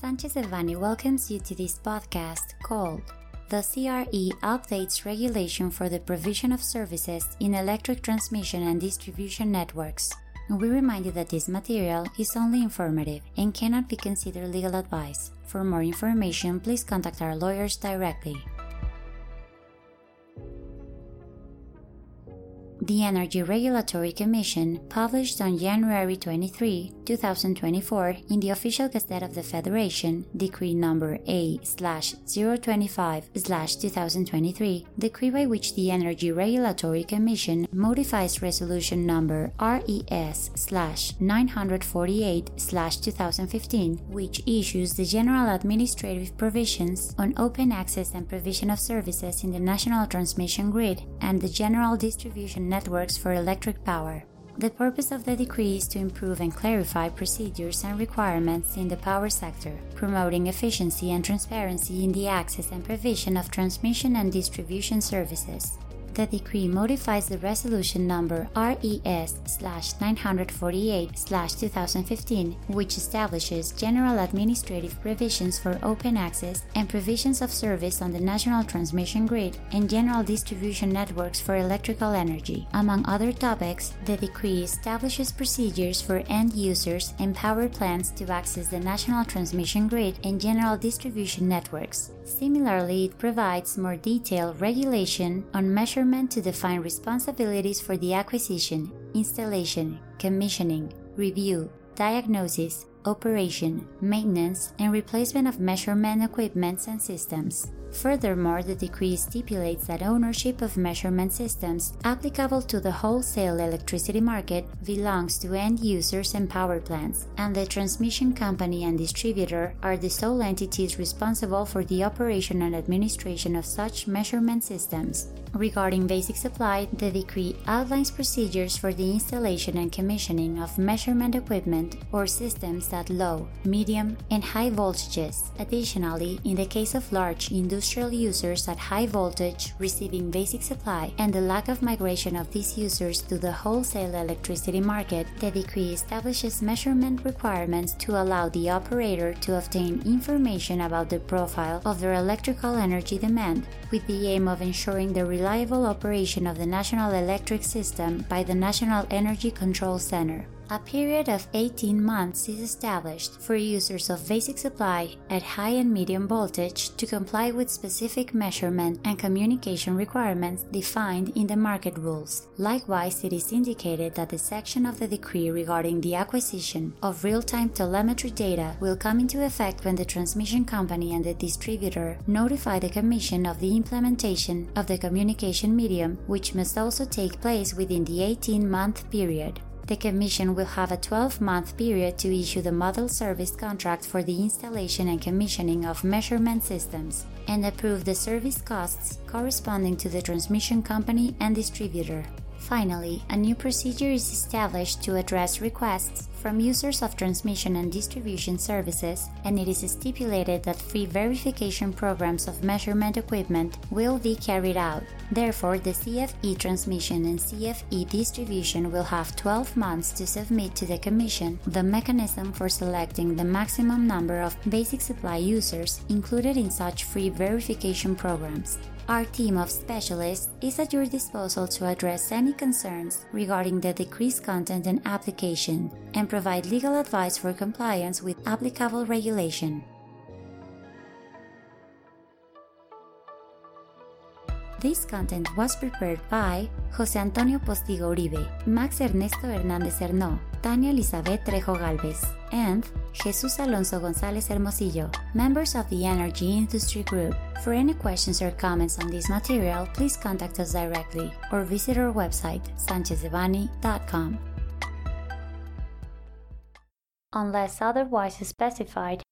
Sanchez Devanny welcomes you to this podcast called The CRE Updates Regulation for the Provision of Services in Electric Transmission and Distribution Networks. We remind you that this material is only informative and cannot be considered legal advice. For more information, please contact our lawyers directly. The Energy Regulatory Commission published on January 23, 2024, in the Official Gazette of the Federation, Decree Number A/025/2023, decree by which the Energy Regulatory Commission modifies Resolution Number RES/948/2015, which issues the general administrative provisions on open access and provision of services in the national transmission grid and the general distribution networks for electric power. The purpose of the decree is to improve and clarify procedures and requirements in the power sector, promoting efficiency and transparency in the access and provision of transmission and distribution services. The decree modifies the resolution number RES/948/2015, which establishes general administrative provisions for open access and provisions of service on the national transmission grid and general distribution networks for electrical energy. Among other topics, the decree establishes procedures for end users and power plants to access the national transmission grid and general distribution networks. Similarly, it provides more detailed regulation on measurement to define responsibilities for the acquisition, installation, commissioning, review, diagnosis, operation, maintenance, and replacement of measurement equipments and systems. Furthermore, the decree stipulates that ownership of measurement systems applicable to the wholesale electricity market belongs to end users and power plants, and the transmission company and distributor are the sole entities responsible for the operation and administration of such measurement systems. Regarding basic supply, the decree outlines procedures for the installation and commissioning of measurement equipment or systems at low, medium, and high voltages. Additionally, in the case of large industrial users at high voltage receiving basic supply and the lack of migration of these users to the wholesale electricity market, the decree establishes measurement requirements to allow the operator to obtain information about the profile of their electrical energy demand, with the aim of ensuring the reliable operation of the national electric system by the National Energy Control Center. A period of 18 months is established for users of basic supply at high and medium voltage to comply with specific measurement and communication requirements defined in the market rules. Likewise, it is indicated that the section of the decree regarding the acquisition of real time telemetry data will come into effect when the transmission company and the distributor notify the Commission of the implementation of the communication medium, which must also take place within the 18 month period the Commission will have a 12 month period to issue the model service contract for the installation and commissioning of measurement systems and approve the service costs corresponding to the transmission company and distributor. Finally, a new procedure is established to address requests from users of transmission and distribution services, and it is stipulated that free verification programs of measurement equipment will be carried out. Therefore, the CFE transmission and CFE distribution will have 12 months to submit to the Commission the mechanism for selecting the maximum number of basic supply users included in such free verification programs. Our team of specialists is at your disposal to address any concerns regarding the decreased content and application and provide legal advice for compliance with applicable regulation. This content was prepared by José Antonio Postigo Uribe, Max Ernesto Hernández Hernó, Tania Elizabeth Trejo Galvez, and Jesus Alonso González Hermosillo, members of the Energy Industry Group. For any questions or comments on this material, please contact us directly or visit our website, sanchezdevanny.com. Unless otherwise specified,